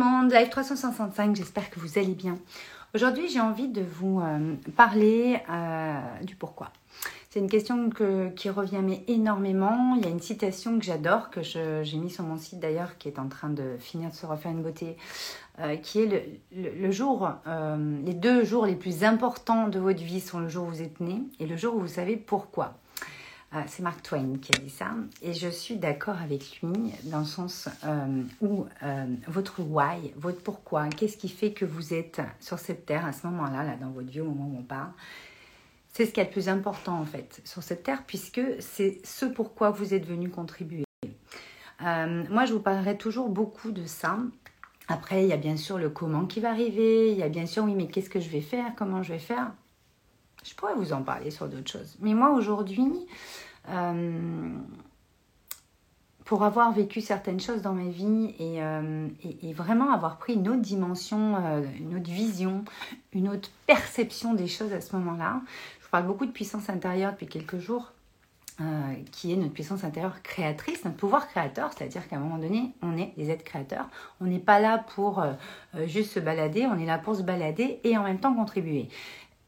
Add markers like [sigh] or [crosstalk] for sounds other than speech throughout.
monde, Live 365, j'espère que vous allez bien. Aujourd'hui, j'ai envie de vous euh, parler euh, du pourquoi. C'est une question qui revient mais énormément. Il y a une citation que j'adore, que j'ai mis sur mon site d'ailleurs, qui est en train de finir de se refaire une beauté, euh, qui est le, jour, les deux jours les plus importants de votre vie sont le jour où vous êtes né et le jour où vous savez pourquoi. Ah, c'est Mark Twain qui a dit ça. Et je suis d'accord avec lui dans le sens euh, où euh, votre why, votre pourquoi, qu'est-ce qui fait que vous êtes sur cette terre à ce moment-là, là, dans votre vie, au moment où on parle, c'est ce qui est le plus important en fait sur cette terre, puisque c'est ce pourquoi vous êtes venu contribuer. Euh, moi, je vous parlerai toujours beaucoup de ça. Après, il y a bien sûr le comment qui va arriver, il y a bien sûr, oui, mais qu'est-ce que je vais faire, comment je vais faire? Je pourrais vous en parler sur d'autres choses. Mais moi, aujourd'hui, euh, pour avoir vécu certaines choses dans ma vie et, euh, vraiment avoir pris une autre dimension, euh, une autre vision, une autre perception des choses à ce moment-là, je vous parle beaucoup de puissance intérieure depuis quelques jours. qui est notre puissance intérieure créatrice, notre pouvoir créateur, c'est-à-dire qu'à un moment donné, on est des êtres créateurs. On n'est pas là pour juste se balader, on est là pour se balader et en même temps contribuer.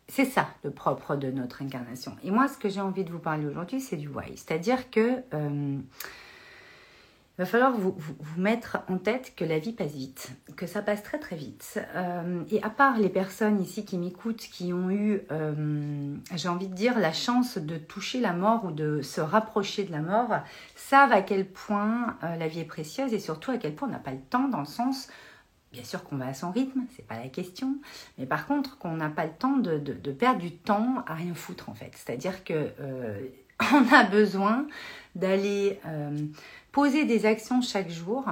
C'est ça le propre de notre incarnation. Et moi, ce que j'ai envie de vous parler aujourd'hui, c'est du why. C'est-à-dire que euh, il va falloir vous, mettre en tête que la vie passe vite, que ça passe très très vite. Euh, et à part les personnes ici qui m'écoutent, qui ont eu, euh, j'ai envie de dire, la chance de toucher la mort ou de se rapprocher de la mort, savent à quel point la vie est précieuse et surtout à quel point on n'a pas le temps dans le sens Bien sûr qu'on va à son rythme, c'est pas la question, mais par contre qu'on n'a pas le temps de, perdre du temps à rien foutre en fait. C'est-à-dire que euh, [laughs] on a besoin d'aller euh, poser des actions chaque jour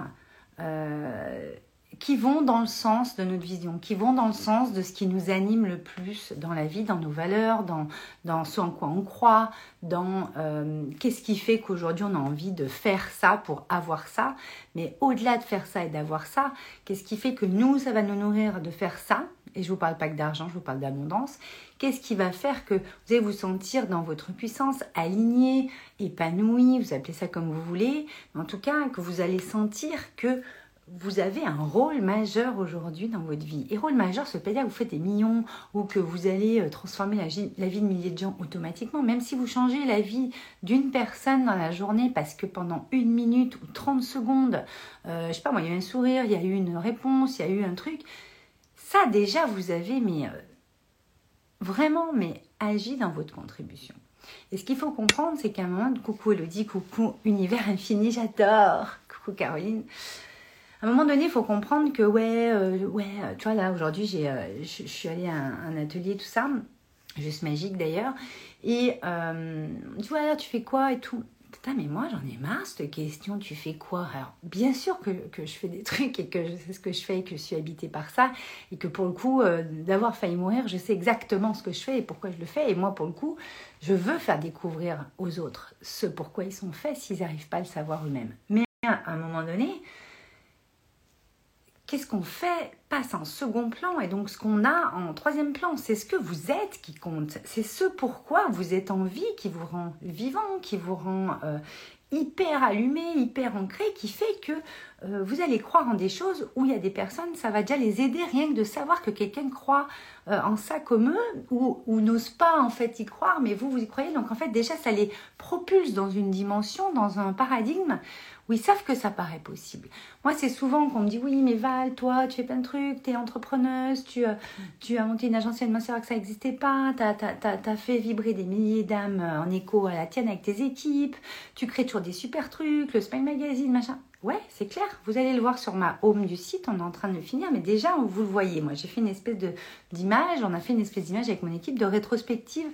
euh, qui vont dans le sens de notre vision, qui vont dans le sens de ce qui nous anime le plus dans la vie, dans nos valeurs, dans, dans ce en quoi on croit, dans euh, qu'est-ce qui fait qu'aujourd'hui on a envie de faire ça pour avoir ça. Mais au-delà de faire ça et d'avoir ça, qu'est-ce qui fait que nous, ça va nous nourrir de faire ça? Et je ne vous parle pas que d'argent, je vous parle d'abondance. Qu'est-ce qui va faire que vous allez vous sentir dans votre puissance, aligné, épanoui, vous appelez ça comme vous voulez, en tout cas que vous allez sentir que vous avez un rôle majeur aujourd'hui dans votre vie. Et rôle majeur, ça ne veut pas dire que vous faites des millions ou que vous allez euh, transformer la vie, de milliers de gens automatiquement. Même si vous changez la vie d'une personne dans la journée parce que pendant une minute ou 30 secondes, euh, je sais pas moi, il y a eu un sourire, il y a eu une réponse, il y a eu un truc, ça déjà vous avez mais euh, vraiment mais agi dans votre contribution. Et ce qu'il faut comprendre, c'est qu'à un moment, coucou Elodie, coucou univers infini, j'adore, coucou Caroline, à un moment donné, il faut comprendre que, ouais, euh, ouais, euh, tu vois, là, aujourd'hui, j'ai, euh, je suis allée à un, atelier, tout ça, juste magique d'ailleurs, et tu vois, tu fais quoi et tout. Putain, mais moi, j'en ai marre, cette question, tu fais quoi? Alors, bien sûr que, que, je fais des [laughs] trucs et que je sais ce que je fais et que je suis habitée par ça, et que pour le coup, d'avoir failli mourir, je sais exactement ce que je fais et pourquoi je le fais, et moi, pour le coup, je veux faire découvrir aux autres ce pourquoi ils sont faits s'ils n'arrivent pas à le savoir eux-mêmes. Mais à un moment donné, qu'est-ce qu'on fait passe en second plan et donc ce qu'on a en troisième plan, c'est ce que vous êtes qui compte, c'est ce pourquoi vous êtes en vie qui vous rend vivant, qui vous rend euh, hyper allumé, hyper ancré, qui fait que euh, vous allez croire en des choses où il y a des personnes, ça va déjà les aider rien que de savoir que quelqu'un croit euh, en ça comme eux ou, ou n'ose pas en fait y croire, mais vous, vous y croyez. Donc en fait déjà, ça les propulse dans une dimension, dans un paradigme où ils savent que ça paraît possible. Moi, c'est souvent qu'on me dit oui, mais Val, toi, tu fais plein de trucs, tu es entrepreneuse, tu, euh, tu as monté une agence de que ça n'existait pas, tu as, fait vibrer des milliers d'âmes en écho à la tienne avec tes équipes, tu crées toujours des super trucs, le Spine Magazine, machin. Ouais, c'est clair. Vous allez le voir sur ma home du site. On est en train de le finir, mais déjà, vous le voyez. Moi, j'ai fait une espèce d'image. On a fait une espèce d'image avec mon équipe de rétrospective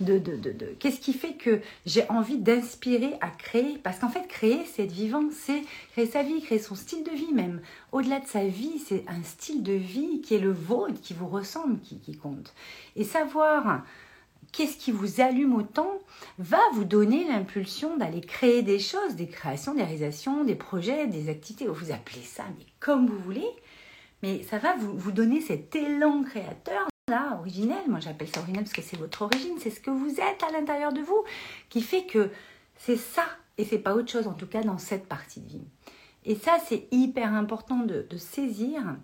de, de, de, de qu'est-ce qui fait que j'ai envie d'inspirer à créer. Parce qu'en fait, créer, c'est être vivant, c'est créer sa vie, créer son style de vie même. Au-delà de sa vie, c'est un style de vie qui est le vôtre, qui vous ressemble, qui, qui compte. Et savoir qu'est-ce qui vous allume autant, va vous donner l'impulsion d'aller créer des choses, des créations, des réalisations, des projets, des activités. Vous appelez ça, mais comme vous voulez. Mais ça va vous, donner cet élan créateur là, originel. Moi, j'appelle ça originel parce que c'est votre origine, c'est ce que vous êtes à l'intérieur de vous qui fait que c'est ça et c'est pas autre chose, en tout cas dans cette partie de vie. Et ça, c'est hyper important de, saisir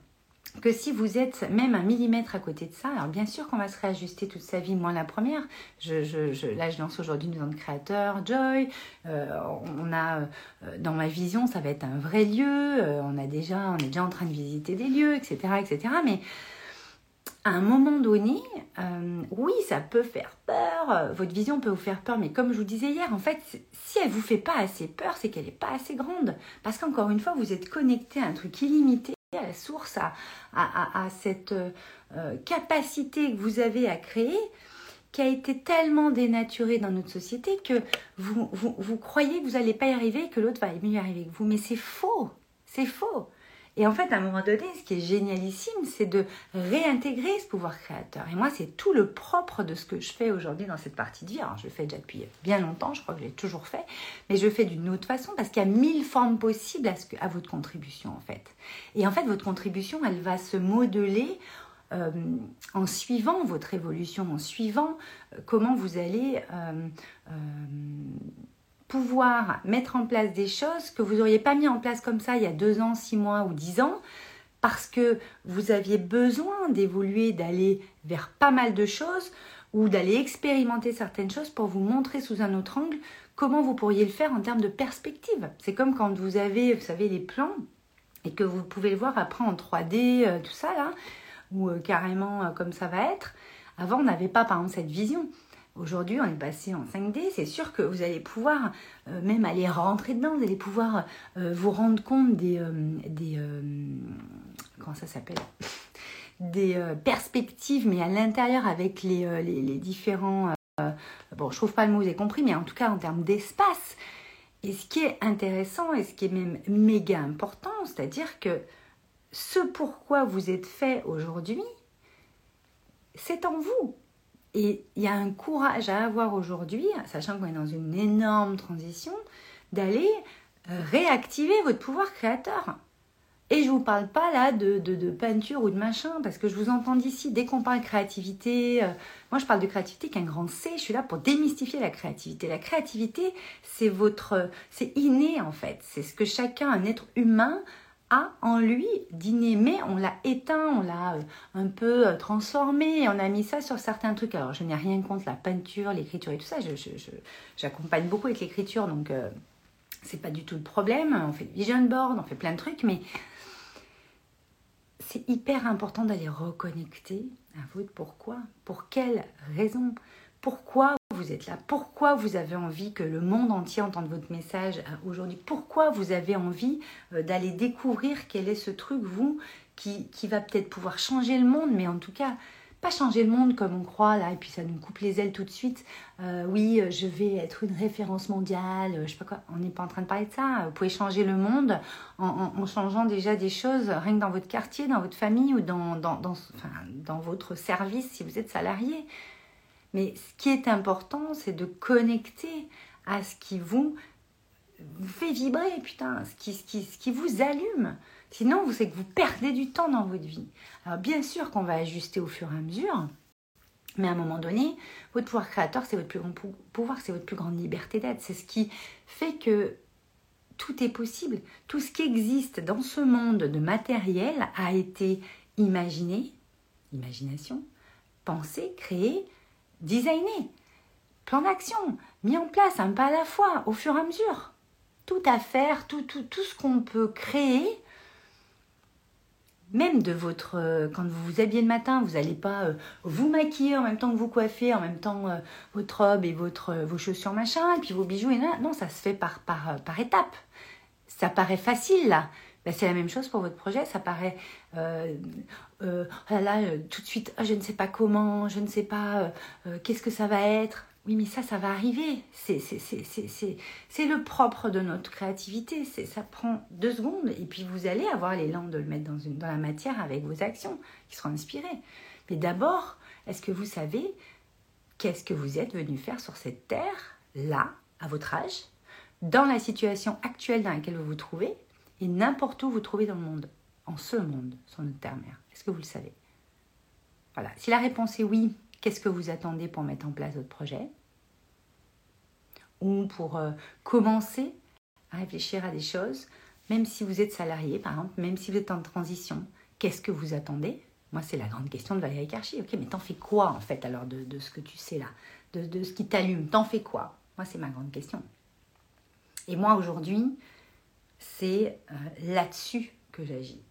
que si vous êtes même un millimètre à côté de ça, alors bien sûr qu'on va se réajuster toute sa vie, moi la première, je, je, là je lance aujourd'hui une de créateur, Joy, euh, on a, euh, dans ma vision, ça va être un vrai lieu, euh, on, a déjà, on est déjà en train de visiter des lieux, etc. etc. mais à un moment donné, oui, ça peut faire peur, votre vision peut vous faire peur, mais comme je vous disais hier, en fait, si elle vous fait pas assez peur, c'est qu'elle n'est pas assez grande. Parce qu'encore une fois, vous êtes connecté à un truc illimité, à la source, à, cette euh, capacité que vous avez à créer, qui a été tellement dénaturée dans notre société que vous, vous, croyez que vous n'allez pas y arriver, que l'autre va mieux y arriver que vous. Mais c'est faux, c'est faux. Et en fait, à un moment donné, ce qui est génialissime, c'est de réintégrer ce pouvoir créateur. Et moi, c'est tout le propre de ce que je fais aujourd'hui dans cette partie de vie. Alors, je le fais déjà depuis bien longtemps, je crois que je l'ai toujours fait, mais je le fais d'une autre façon parce qu'il y a mille formes possibles à, ce à, votre contribution, en fait. Et en fait, votre contribution, elle va se modeler euh, en suivant votre évolution, en suivant euh, comment vous allez euh, pouvoir mettre en place des choses que vous n'auriez pas mis en place comme ça il y a deux ans, six mois ou dix ans, parce que vous aviez besoin d'évoluer, d'aller vers pas mal de choses ou d'aller expérimenter certaines choses pour vous montrer sous un autre angle comment vous pourriez le faire en termes de perspective. C'est comme quand vous avez, vous savez, les plans et que vous pouvez le voir après en 3D, euh, tout ça là, ou euh, carrément euh, comme ça va être. Avant, on n'avait pas par exemple cette vision. Aujourd'hui, on est passé en 5D, c'est sûr que vous allez pouvoir euh, même aller rentrer dedans, vous allez pouvoir euh, vous rendre compte des... Euh, des comment ça s'appelle? Des perspectives, mais à l'intérieur avec les, les, différents... bon, je trouve pas le mot, vous avez compris, mais en tout cas en termes d'espace. Et ce qui est intéressant et ce qui est même méga important, c'est-à-dire que ce pourquoi vous êtes fait aujourd'hui, c'est en vous. Et il y a un courage à avoir aujourd'hui, sachant qu'on est dans une énorme transition, d'aller euh, réactiver votre pouvoir créateur. Et je ne vous parle pas là de, de, peinture ou de machin, parce que je vous entends d'ici, dès qu'on parle créativité, euh, moi je parle de créativité qu'un grand C, je suis là pour démystifier la créativité. La créativité, c'est votre, c'est inné en fait, c'est ce que chacun, un être humain, a en lui d'inné, on l'a éteint, on l'a euh, un peu euh, transformé, on a mis ça sur certains trucs. Alors je n'ai rien contre la peinture, l'écriture et tout ça, j'accompagne beaucoup avec l'écriture, donc euh, c'est pas du tout le problème. On fait vision board, on fait plein de trucs, mais c'est hyper important d'aller reconnecter à votre pourquoi, pour quelle raison, pourquoi vous êtes là, pourquoi vous avez envie que le monde entier entende votre message euh, aujourd'hui, pourquoi vous avez envie euh, d'aller découvrir quel est ce truc, vous, qui, va peut-être pouvoir changer le monde, mais en tout cas, pas changer le monde comme on croit là, et puis ça nous coupe les ailes tout de suite. Euh, oui, je vais être une référence mondiale, je sais pas quoi, on n'est pas en train de parler de ça. Vous pouvez changer le monde en, en, changeant déjà des choses, rien que dans votre quartier, dans votre famille ou dans votre service si vous êtes salarié. Mais ce qui est important, c'est de connecter à ce qui vous, fait vibrer, putain, ce qui, ce qui, vous allume. Sinon, vous savez que vous perdez du temps dans votre vie. Alors bien sûr qu'on va ajuster au fur et à mesure, mais à un moment donné, votre pouvoir créateur, c'est votre plus grand pouvoir, c'est votre plus grande liberté d'être. C'est ce qui fait que tout est possible. Tout ce qui existe dans ce monde de matériel a été imaginé, imagination, pensé, créé designé, plan d'action, mis en place un pas à la fois, au fur et à mesure. Tout à faire, tout, tout, ce qu'on peut créer, même de votre... Euh, quand vous vous habillez le matin, vous n'allez pas euh, vous maquiller en même temps que vous coiffez, en même temps euh, votre robe et votre, vos chaussures machin, et puis vos bijoux, et là, non, ça se fait par, par, par étapes. Ça paraît facile là, ben, c'est la même chose pour votre projet. Ça paraît, euh, euh, oh là, euh, tout de suite, oh, je ne sais pas comment, je ne sais pas qu'est-ce que ça va être. Oui, mais ça, ça va arriver. C'est le propre de notre créativité. Ça prend deux secondes et puis vous allez avoir l'élan de le mettre dans, dans la matière avec vos actions qui seront inspirées. Mais d'abord, est-ce que vous savez qu'est-ce que vous êtes venu faire sur cette terre, là, à votre âge, dans la situation actuelle dans laquelle vous vous trouvez? Et n'importe où vous trouvez dans le monde, en ce monde, sur notre terre-mère. Est-ce que vous le savez? Voilà. Si la réponse est oui, qu'est-ce que vous attendez pour mettre en place votre projet? Ou pour euh, commencer à réfléchir à des choses même si vous êtes salarié, par exemple, même si vous êtes en transition, qu'est-ce que vous attendez? Moi, c'est la grande question de Valérie Karchi. Ok, mais t'en fais quoi, en fait, alors, de, ce que tu sais là? De ce qui t'allume T'en fais quoi? Moi, c'est ma grande question. Et moi, aujourd'hui, c'est euh, là-dessus que j'agis.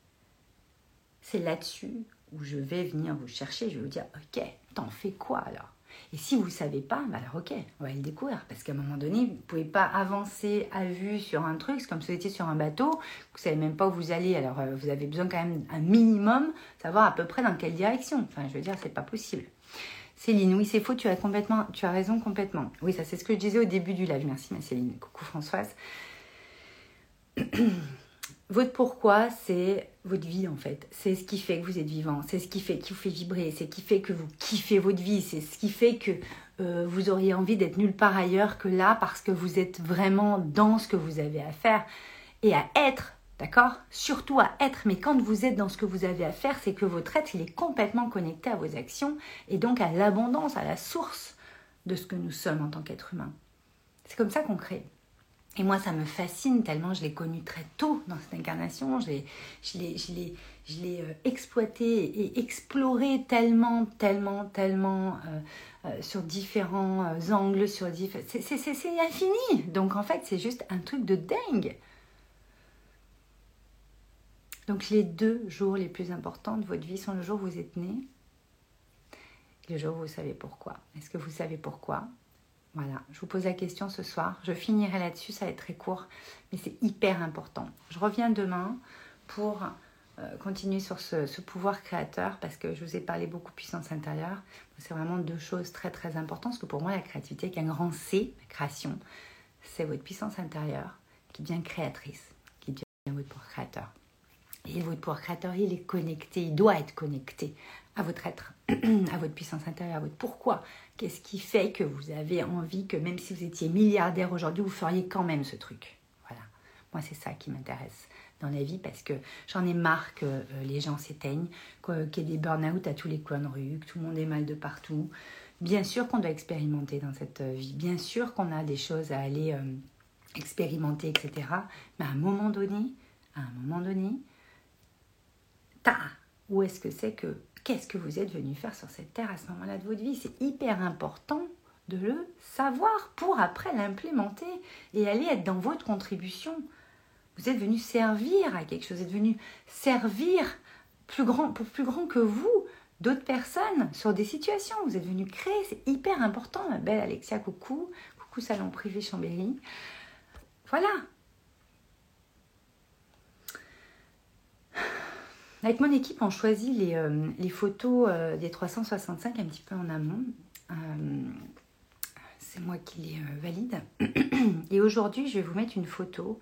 C'est là-dessus où je vais venir vous chercher. Je vais vous dire, ok, t'en fais quoi alors? Et si vous ne savez pas, bah alors ok, on va le découvrir. Parce qu'à un moment donné, vous ne pouvez pas avancer à vue sur un truc. C'est comme si vous étiez sur un bateau, vous ne savez même pas où vous allez. Alors euh, vous avez besoin quand même un minimum, savoir à peu près dans quelle direction. Enfin, je veux dire, c'est pas possible. Céline, oui, c'est faux, tu as complètement, tu as raison complètement. Oui, ça c'est ce que je disais au début du live. Merci ma Céline. Coucou Françoise. [clears throat] votre pourquoi, c'est votre vie en fait. C'est ce qui fait que vous êtes vivant, c'est ce qui fait qui vous fait vibrer, c'est ce qui fait que vous kiffez votre vie, c'est ce qui fait que euh, vous auriez envie d'être nulle part ailleurs que là parce que vous êtes vraiment dans ce que vous avez à faire et à être, d'accord? Surtout à être, mais quand vous êtes dans ce que vous avez à faire, c'est que votre être, il est complètement connecté à vos actions et donc à l'abondance, à la source de ce que nous sommes en tant qu'être humain. C'est comme ça qu'on crée. Et moi, ça me fascine tellement je l'ai connu très tôt dans cette incarnation. Je l'ai, euh, exploité et exploré tellement, tellement, tellement euh, euh, sur différents angles, sur c'est, infini. Donc en fait, c'est juste un truc de dingue. Donc les deux jours les plus importants de votre vie sont le jour où vous êtes né et le jour où vous savez pourquoi. Est-ce que vous savez pourquoi? Voilà, je vous pose la question ce soir. Je finirai là-dessus, ça va être très court, mais c'est hyper important. Je reviens demain pour euh, continuer sur ce, pouvoir créateur parce que je vous ai parlé beaucoup puissance intérieure. C'est vraiment deux choses très très importantes parce que pour moi, la créativité, avec un grand C, la création, c'est votre puissance intérieure qui devient créatrice, qui devient votre pouvoir créateur. Et votre pouvoir créateur, il est connecté, il doit être connecté à votre être, [clears throat] à votre puissance intérieure, à votre pourquoi. Qu'est-ce qui fait que vous avez envie que même si vous étiez milliardaire aujourd'hui, vous feriez quand même ce truc? Voilà. Moi, c'est ça qui m'intéresse dans la vie parce que j'en ai marre que euh, les gens s'éteignent, qu'il y ait des burn-out à tous les coins de rue, que tout le monde est mal de partout. Bien sûr qu'on doit expérimenter dans cette euh, vie, bien sûr qu'on a des choses à aller euh, expérimenter, etc. Mais à un moment donné, à un moment donné, ta, où est-ce que c'est que qu'est-ce que vous êtes venu faire sur cette terre à ce moment-là de votre vie? C'est hyper important de le savoir pour après l'implémenter et aller être dans votre contribution. Vous êtes venu servir à quelque chose, vous êtes venu servir plus grand, pour plus grand que vous d'autres personnes sur des situations. Vous êtes venu créer, c'est hyper important, ma belle Alexia, coucou, coucou salon privé Chambéry. Voilà, Avec mon équipe, on choisit les, euh, photos euh, des 365 un petit peu en amont. Euh, c'est moi qui les valide. [clears throat] Et aujourd'hui, je vais vous mettre une photo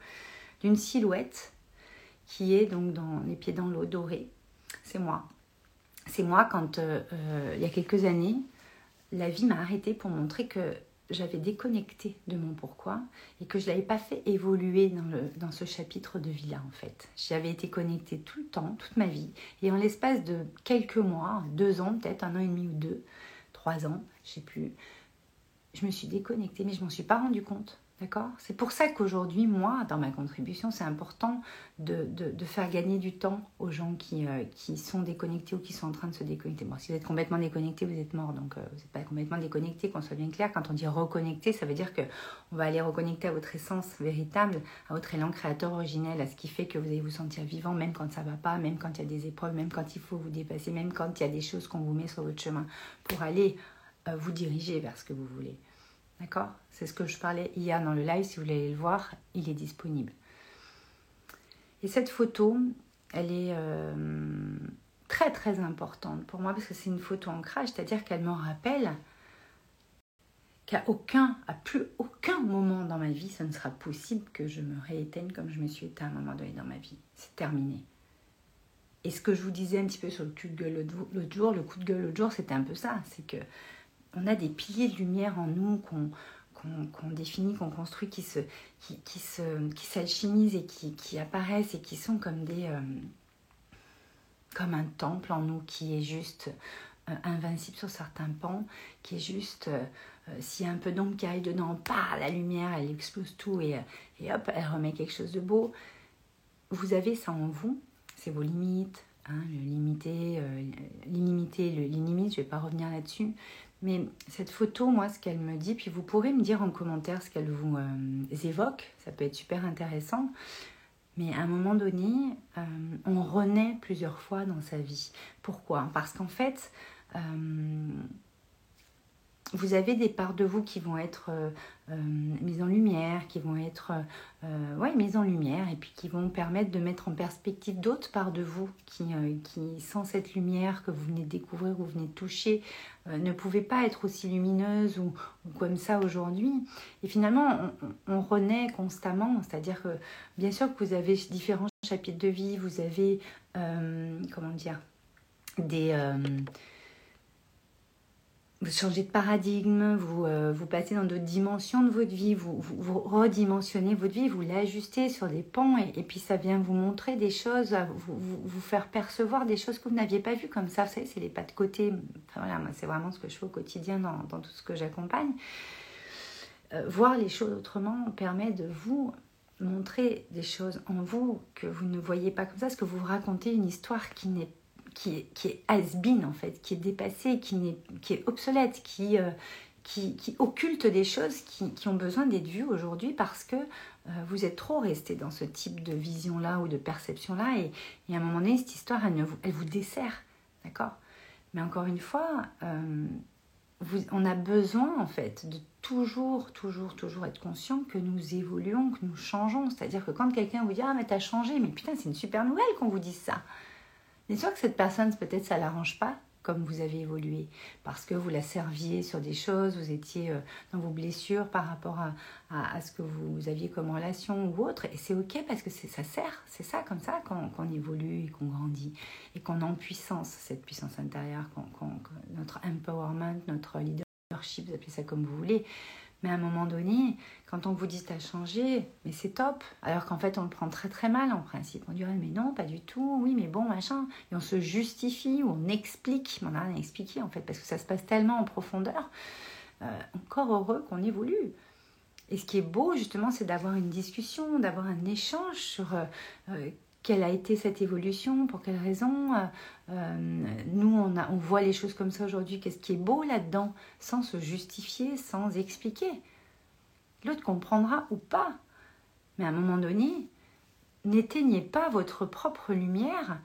d'une silhouette qui est donc dans les pieds dans l'eau dorée. C'est moi. C'est moi quand, il y a quelques années, la vie m'a arrêté pour montrer que j'avais déconnecté de mon pourquoi et que je ne l'avais pas fait évoluer dans, le, dans ce chapitre de vie-là en fait. J'avais été connectée tout le temps, toute ma vie, et en l'espace de quelques mois, deux ans peut-être, un an et demi ou deux, trois ans, je sais plus, je me suis déconnectée, mais je m'en suis pas rendu compte. D'accord? C'est pour ça qu'aujourd'hui, moi, dans ma contribution, c'est important de, faire gagner du temps aux gens qui, euh, qui sont déconnectés ou qui sont en train de se déconnecter. Bon, si vous êtes complètement déconnecté, vous êtes mort, donc euh, vous n'êtes pas complètement déconnecté, qu'on soit bien clair. Quand on dit reconnecter, ça veut dire que on va aller reconnecter à votre essence véritable, à votre élan créateur originel, à ce qui fait que vous allez vous sentir vivant, même quand ça va pas, même quand il y a des épreuves, même quand il faut vous dépasser, même quand il y a des choses qu'on vous met sur votre chemin pour aller euh, vous diriger vers ce que vous voulez. D'accord? C'est ce que je parlais hier dans le live. Si vous voulez le voir, il est disponible. Et cette photo, elle est euh, très très importante pour moi parce que c'est une photo ancrage, c'est-à-dire qu'elle me rappelle qu'à aucun, à plus aucun moment dans ma vie, ça ne sera possible que je me rééteigne comme je me suis éteint à un moment donné dans ma vie. C'est terminé. Et ce que je vous disais un petit peu sur le coup de gueule l'autre jour, le coup de gueule l'autre jour, c'était un peu ça. C'est que on a des piliers de lumière en nous qu'on définit, qu'on construit, qui se, s'alchimisent et qui, apparaissent et qui sont comme des, euh, un temple en nous qui est juste euh, invincible sur certains pans, qui est juste, euh, s'il y a un peu d'ombre qui arrive dedans, pas la lumière, elle explose tout et, hop, elle remet quelque chose de beau. vous avez ça en vous, c'est vos limites, hein, limité, euh, l'illimité, je ne vais pas revenir là-dessus. Mais cette photo, moi, ce qu'elle me dit, puis vous pourrez me dire en commentaire ce qu'elle vous euh, évoque, ça peut être super intéressant. Mais à un moment donné, euh, on renaît plusieurs fois dans sa vie. Pourquoi? Parce qu'en fait, vous avez des parts de vous qui vont être euh, euh, mises en lumière, qui vont être euh, ouais, mises en lumière et puis qui vont permettre de mettre en perspective d'autres parts de vous qui, qui, sans cette lumière que vous venez de découvrir ou vous venez de toucher, ne pouvaient pas être aussi lumineuses ou, comme ça aujourd'hui. Et finalement, on, on renaît constamment, c'est-à-dire que bien sûr que vous avez différents chapitres de vie, vous avez, comment dire, des vous changez de paradigme, vous, euh, vous passez dans d'autres dimensions de votre vie, vous, redimensionnez votre vie, vous l'ajustez sur des pans et, puis ça vient vous montrer des choses, vous, vous, faire percevoir des choses que vous n'aviez pas vues comme ça. Vous savez, c'est les pas de côté. Voilà, moi, c'est vraiment ce que je fais au quotidien dans, dans tout ce que j'accompagne. Euh, voir les choses autrement permet de vous montrer des choses en vous que vous ne voyez pas comme ça, parce que vous racontez une histoire qui n'est qui est, qui est has-been en fait, qui est dépassé, qui, est, qui est obsolète, qui, euh, qui, qui, occulte des choses qui, qui ont besoin d'être vues aujourd'hui parce que euh, vous êtes trop resté dans ce type de vision-là ou de perception-là et, et, à un moment donné, cette histoire, elle, vous, elle vous dessert, d'accord? Mais encore une fois, euh, vous, on a besoin en fait de toujours, toujours, toujours être conscient que nous évoluons, que nous changeons. C'est-à-dire que quand quelqu'un vous dit Ah, mais t'as changé, mais putain, c'est une super nouvelle qu'on vous dise ça. Bien sûr que cette personne, peut-être, ça l'arrange pas comme vous avez évolué, parce que vous la serviez sur des choses, vous étiez euh, dans vos blessures par rapport à, à, ce que vous aviez comme relation ou autre, et c'est ok parce que ça sert, c'est ça comme ça qu'on évolue et qu'on grandit, et qu'on en puissance, cette puissance intérieure, notre empowerment, notre leadership, vous appelez ça comme vous voulez, mais à un moment donné, quand on vous dit t'as changé, mais c'est top. Alors qu'en fait, on le prend très très mal en principe. On dirait mais non, pas du tout. Oui, mais bon, machin. Et on se justifie ou on explique. Mais on n'a rien à expliquer en fait parce que ça se passe tellement en profondeur. Euh, encore heureux qu'on évolue. Et ce qui est beau justement, c'est d'avoir une discussion, d'avoir un échange sur euh, euh, quelle a été cette évolution, pour quelles raisons. Euh, euh, nous, on, voit les choses comme ça aujourd'hui. Qu'est-ce qui est beau là-dedans, sans se justifier, sans expliquer. L'autre comprendra ou pas. Mais à un moment donné, n'éteignez pas votre propre lumière,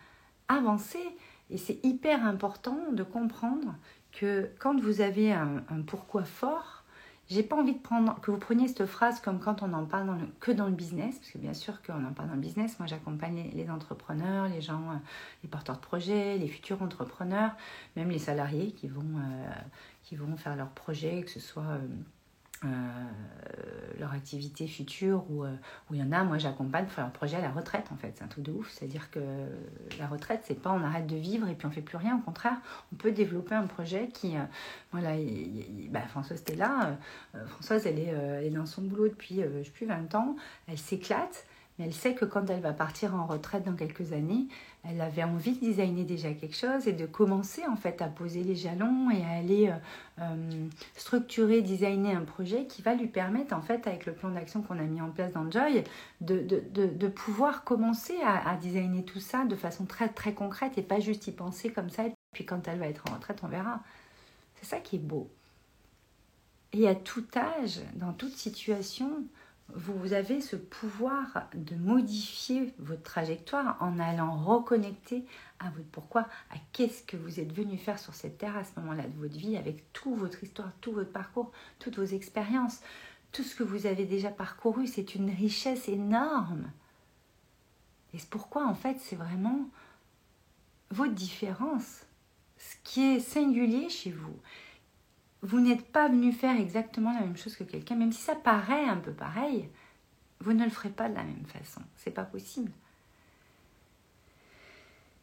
avancez. Et c'est hyper important de comprendre que quand vous avez un pourquoi fort, j'ai pas envie de prendre que vous preniez cette phrase comme quand on en parle que dans le business, parce que bien sûr qu'on en parle dans le business. Moi, j'accompagne les, entrepreneurs, les gens, euh, les porteurs de projets, les futurs entrepreneurs, même les salariés qui vont, euh, qui vont faire leurs projets, que ce soit euh, euh, leur activité future ou euh, il y en a, moi j'accompagne pour un projet à la retraite en fait, c'est un truc de ouf, c'est-à-dire que la retraite c'est pas on arrête de vivre et puis on fait plus rien, au contraire on peut développer un projet qui, euh, voilà, bah, Françoise était là, Françoise elle est, elle est, dans son boulot depuis je sais plus 20 ans, elle s'éclate, mais elle sait que quand elle va partir en retraite dans quelques années, elle avait envie de designer déjà quelque chose et de commencer en fait à poser les jalons et à aller euh, euh, structurer, designer un projet qui va lui permettre en fait avec le plan d'action qu'on a mis en place dans Joy de, pouvoir commencer à, à, designer tout ça de façon très très concrète et pas juste y penser comme ça et puis quand elle va être en retraite on verra. C'est ça qui est beau. Et à tout âge, dans toute situation, vous avez ce pouvoir de modifier votre trajectoire en allant reconnecter à votre pourquoi, à qu'est-ce que vous êtes venu faire sur cette terre à ce moment-là de votre vie, avec toute votre histoire, tout votre parcours, toutes vos expériences, tout ce que vous avez déjà parcouru, c'est une richesse énorme. Et c'est pourquoi, en fait, c'est vraiment votre différence, ce qui est singulier chez vous vous n'êtes pas venu faire exactement la même chose que quelqu'un, même si ça paraît un peu pareil, vous ne le ferez pas de la même façon. C'est pas possible.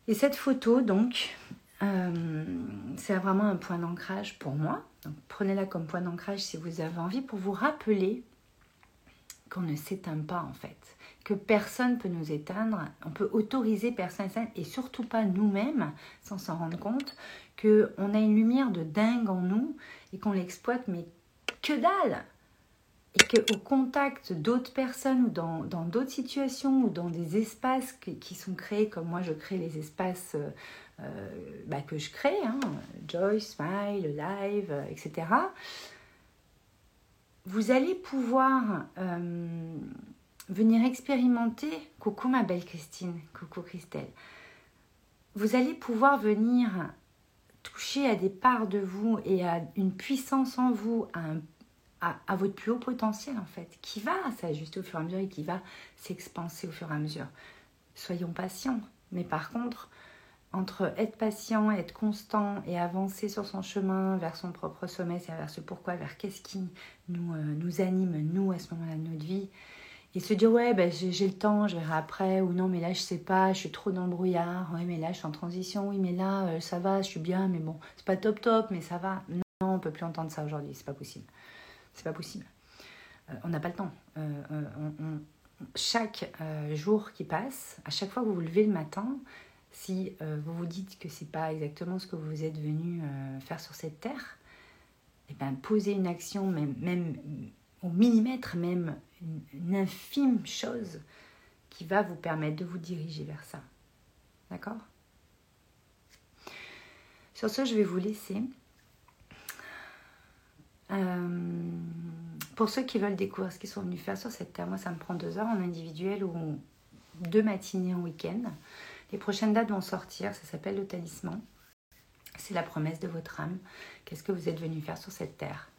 Et cette photo, donc, euh, c'est vraiment un point d'ancrage pour moi. prenez-la comme point d'ancrage si vous avez envie pour vous rappeler qu'on ne s'éteint pas en fait, que personne peut nous éteindre, on peut autoriser personne et surtout pas nous-mêmes sans s'en rendre compte qu'on a une lumière de dingue en nous et qu'on l'exploite, mais que dalle et qu'au contact d'autres personnes ou dans d'autres situations ou dans des espaces qui, sont créés comme moi je crée les espaces euh, euh, bah, que je crée, hein, Joy, Smile, Live, etc., vous allez pouvoir venir expérimenter, coucou ma belle Christine, coucou Christelle, vous allez pouvoir venir à des parts de vous et à une puissance en vous, à, votre plus haut potentiel en fait, qui va s'ajuster au fur et à mesure et qui va s'expanser au fur et à mesure. Soyons patients, mais par contre, entre être patient, être constant et avancer sur son chemin vers son propre sommet, c'est vers ce pourquoi, vers qu'est-ce qui nous, euh, nous anime, nous, à ce moment-là de notre vie, et se dire ouais ben, j'ai le temps je verrai après ou non mais là je sais pas je suis trop dans le brouillard. Oui mais là je suis en transition. Oui mais là euh, ça va je suis bien mais bon c'est pas top top mais ça va. Non, on peut plus entendre ça aujourd'hui c'est pas possible. C'est pas possible. Euh, on n'a pas le temps. Euh, chaque jour qui passe à chaque fois que vous vous levez le matin si vous vous dites que c'est pas exactement ce que vous êtes venu faire sur cette terre et eh ben posez une action même même au millimètre même infime chose qui va vous permettre de vous diriger vers ça. D'accord? Sur ce, je vais vous laisser. Euh, pour ceux qui veulent découvrir ce qu'ils sont venus faire sur cette terre, moi ça me prend deux heures en individuel ou deux matinées en week-end. Les prochaines dates vont sortir, ça s'appelle le talisman. C'est la promesse de votre âme. Qu'est-ce que vous êtes venu faire sur cette terre?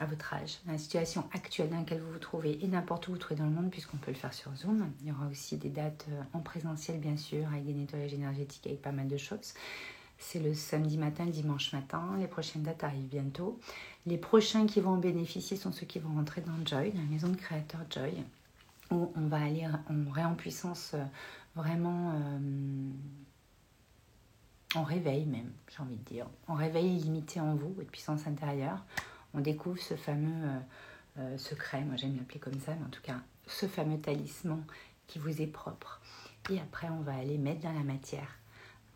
À votre âge, la situation actuelle dans laquelle vous vous trouvez et n'importe où vous trouvez dans le monde, puisqu'on peut le faire sur Zoom. Il y aura aussi des dates euh, en présentiel, bien sûr, avec des nettoyages énergétiques, avec pas mal de choses. C'est le samedi matin, le dimanche matin. Les prochaines dates arrivent bientôt. Les prochains qui vont en bénéficier sont ceux qui vont rentrer dans Joy, dans la maison de créateur Joy, où on va aller en ré en puissance euh, vraiment. Euh, en réveil même, j'ai envie de dire. En réveil illimité en vous, votre puissance intérieure on découvre ce fameux euh, euh, secret, moi j'aime l'appeler comme ça, mais en tout cas ce fameux talisman qui vous est propre. Et après, on va aller mettre dans la matière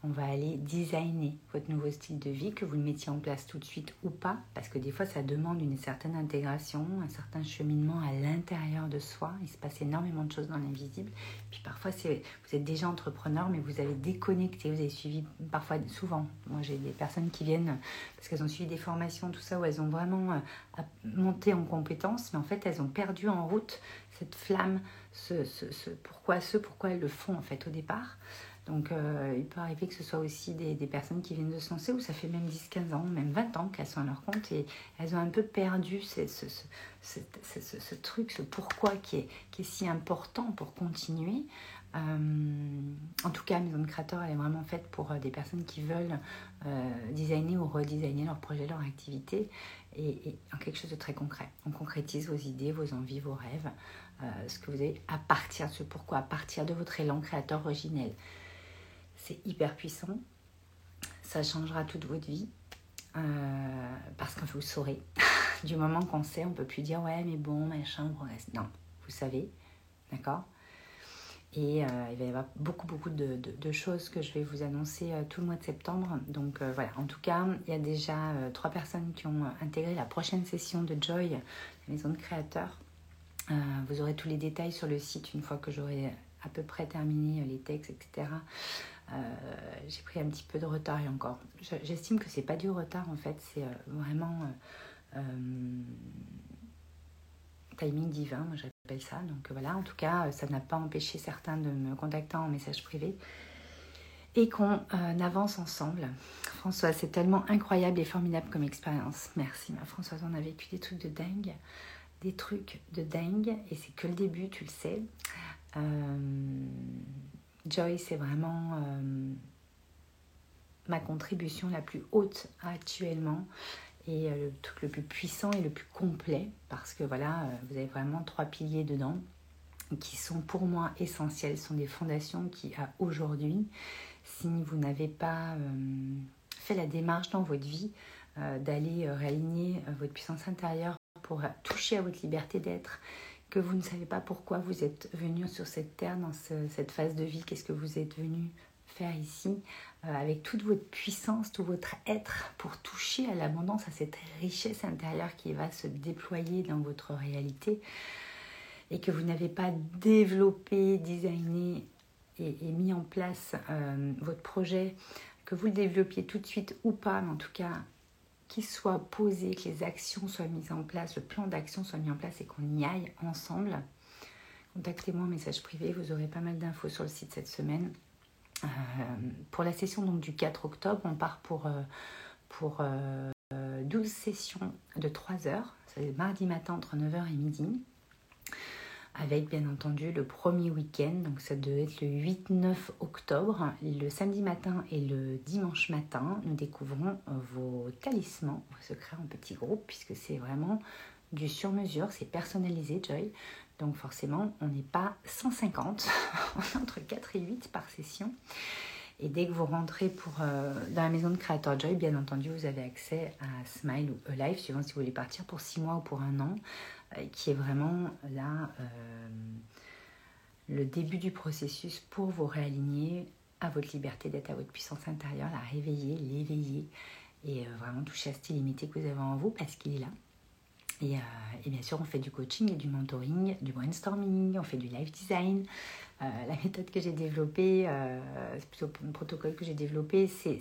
on va aller designer votre nouveau style de vie, que vous le mettiez en place tout de suite ou pas, parce que des fois ça demande une certaine intégration, un certain cheminement à l'intérieur de soi. Il se passe énormément de choses dans l'invisible. Puis parfois vous êtes déjà entrepreneur, mais vous avez déconnecté, vous avez suivi parfois, souvent. Moi j'ai des personnes qui viennent parce qu'elles ont suivi des formations, tout ça, où elles ont vraiment euh, monté en compétences, mais en fait elles ont perdu en route cette flamme, ce pourquoi, ce pourquoi elles le font en fait au départ. Donc euh, il peut arriver que ce soit aussi des, personnes qui viennent de se lancer où ça fait même 10-15 ans, même 20 ans qu'elles sont à leur compte et elles ont un peu perdu ce, truc, ce pourquoi qui est, si important pour continuer. Euh, en tout cas, Maison de Créateur, elle est vraiment faite pour euh, des personnes qui veulent designer ou redesigner leur projet, leur activité et, en quelque chose de très concret. On concrétise vos idées, vos envies, vos rêves, ce que vous avez à partir de ce pourquoi, à partir de votre élan créateur originel. C'est hyper puissant. Ça changera toute votre vie. Euh, parce que vous saurez. [laughs] du moment qu'on sait, on peut plus dire ouais, mais bon, machin, reste. Non, vous savez. D'accord? Et euh, il va y avoir beaucoup, beaucoup de, choses que je vais vous annoncer euh, tout le mois de septembre. Donc voilà, en tout cas, il y a déjà trois personnes qui ont intégré la prochaine session de Joy, la maison de créateurs. vous aurez tous les détails sur le site une fois que j'aurai à peu près terminé les textes, etc. Euh, j'ai pris un petit peu de retard et encore. J'estime que c'est pas du retard en fait, c'est euh, vraiment euh, timing divin, moi j'appelle ça. Donc voilà, en tout cas, ça n'a pas empêché certains de me contacter en message privé et qu'on avance ensemble. Françoise, c'est tellement incroyable et formidable comme expérience. Merci, ma Françoise, on a vécu des trucs de dingue, des trucs de dingue, et c'est que le début, tu le sais. Joy, c'est vraiment euh, ma contribution la plus haute actuellement et euh, le truc le plus puissant et le plus complet parce que voilà, euh, vous avez vraiment trois piliers dedans qui sont pour moi essentiels, sont des fondations qui, à aujourd'hui, si vous n'avez pas fait la démarche dans votre vie d'aller réaligner votre puissance intérieure pour toucher à votre liberté d'être que vous ne savez pas pourquoi vous êtes venu sur cette terre, dans cette phase de vie, qu'est-ce que vous êtes venu faire ici euh, avec toute votre puissance, tout votre être pour toucher à l'abondance, à cette richesse intérieure qui va se déployer dans votre réalité et que vous n'avez pas développé, designé et, mis en place euh, votre projet, que vous le développiez tout de suite ou pas, mais en tout cas qu'il soit posé, que les actions soient mises en place, le plan d'action soit mis en place et qu'on y aille ensemble. Contactez-moi en message privé, vous aurez pas mal d'infos sur le site cette semaine. Euh, pour la session du 4 octobre, on part pour, euh, pour 12 sessions de 3 heures. C'est mardi matin entre 9h et midi avec bien entendu le premier week-end, donc ça devait être le 8-9 octobre. Le samedi matin et le dimanche matin, nous découvrons vos talismans, vos secrets en petits groupes, puisque c'est vraiment du sur-mesure, c'est personnalisé, Joy. Donc forcément, on n'est pas 150, [laughs] entre 4 et 8 par session. Et dès que vous rentrez pour, euh, dans la maison de Creator Joy, bien entendu, vous avez accès à Smile ou Alive, suivant si vous voulez partir pour 6 mois ou pour un an, euh, qui est vraiment là euh, le début du processus pour vous réaligner à votre liberté d'être à votre puissance intérieure, la réveiller, l'éveiller et vraiment toucher à cette illimité que vous avez en vous parce qu'il est là. Et, et, bien sûr, on fait du coaching et du mentoring, du brainstorming, on fait du life design, euh, la méthode que j'ai développée, euh, plutôt un protocole que j'ai développé, c'est,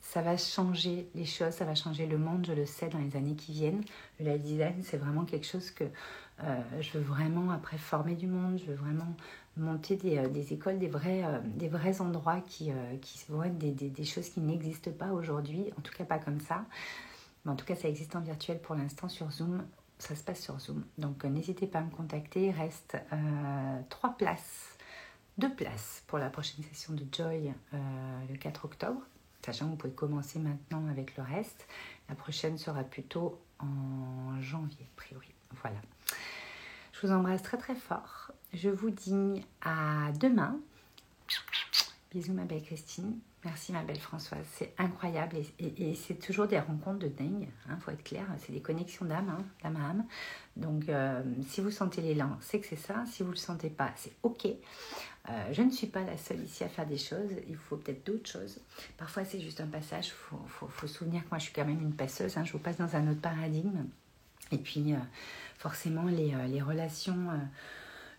ça va changer les choses, ça va changer le monde, je le sais, dans les années qui viennent. Le life design, c'est vraiment quelque chose que euh, je veux vraiment après former du monde, je veux vraiment monter des, des écoles, des vrais, des vrais endroits qui, qui vont être des choses qui n'existent pas aujourd'hui, en tout cas pas comme ça. Mais en tout cas, ça existe en virtuel pour l'instant sur Zoom ça se passe sur Zoom. Donc n'hésitez pas à me contacter. Il reste trois places deux places pour la prochaine session de Joy euh, le 4 octobre, sachant que vous pouvez commencer maintenant avec le reste. La prochaine sera plutôt en janvier, a priori. Voilà. Je vous embrasse très très fort. Je vous dis à demain. Bisous ma belle Christine. Merci ma belle Françoise, c'est incroyable et, c'est toujours des rencontres de dingue, il hein, faut être clair, c'est des connexions d'âme, hein, d'âme à âme. Donc euh, si vous sentez l'élan, c'est que c'est ça, si vous ne le sentez pas, c'est ok. Euh, je ne suis pas la seule ici à faire des choses, il faut peut-être d'autres choses. Parfois c'est juste un passage, il faut, faut, souvenir que moi je suis quand même une passeuse, hein, je vous passe dans un autre paradigme. Et puis euh, forcément les, les relations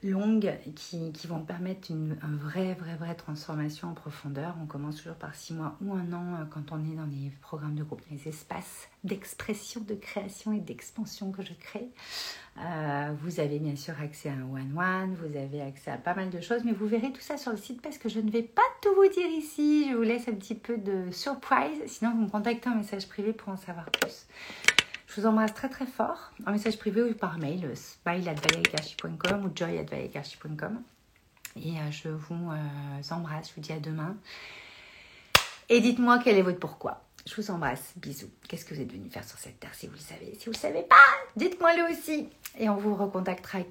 longues qui, qui vont permettre une, vraie, vraie, vraie transformation en profondeur. On commence toujours par six mois ou un an euh, quand on est dans les programmes de groupe, les espaces d'expression, de création et d'expansion que je crée. Euh, vous avez bien sûr accès à un one-one, vous avez accès à pas mal de choses, mais vous verrez tout ça sur le site parce que je ne vais pas tout vous dire ici. Je vous laisse un petit peu de surprise, sinon vous me contactez en message privé pour en savoir plus. Je vous embrasse très très fort en message privé ou par mail, smile.com ou joy.com. Et euh, je vous euh, embrasse, je vous dis à demain. Et dites-moi quel est votre pourquoi. Je vous embrasse, bisous. Qu'est-ce que vous êtes venu faire sur cette terre si vous le savez Si vous ne le savez pas, dites-moi le aussi. Et on vous recontactera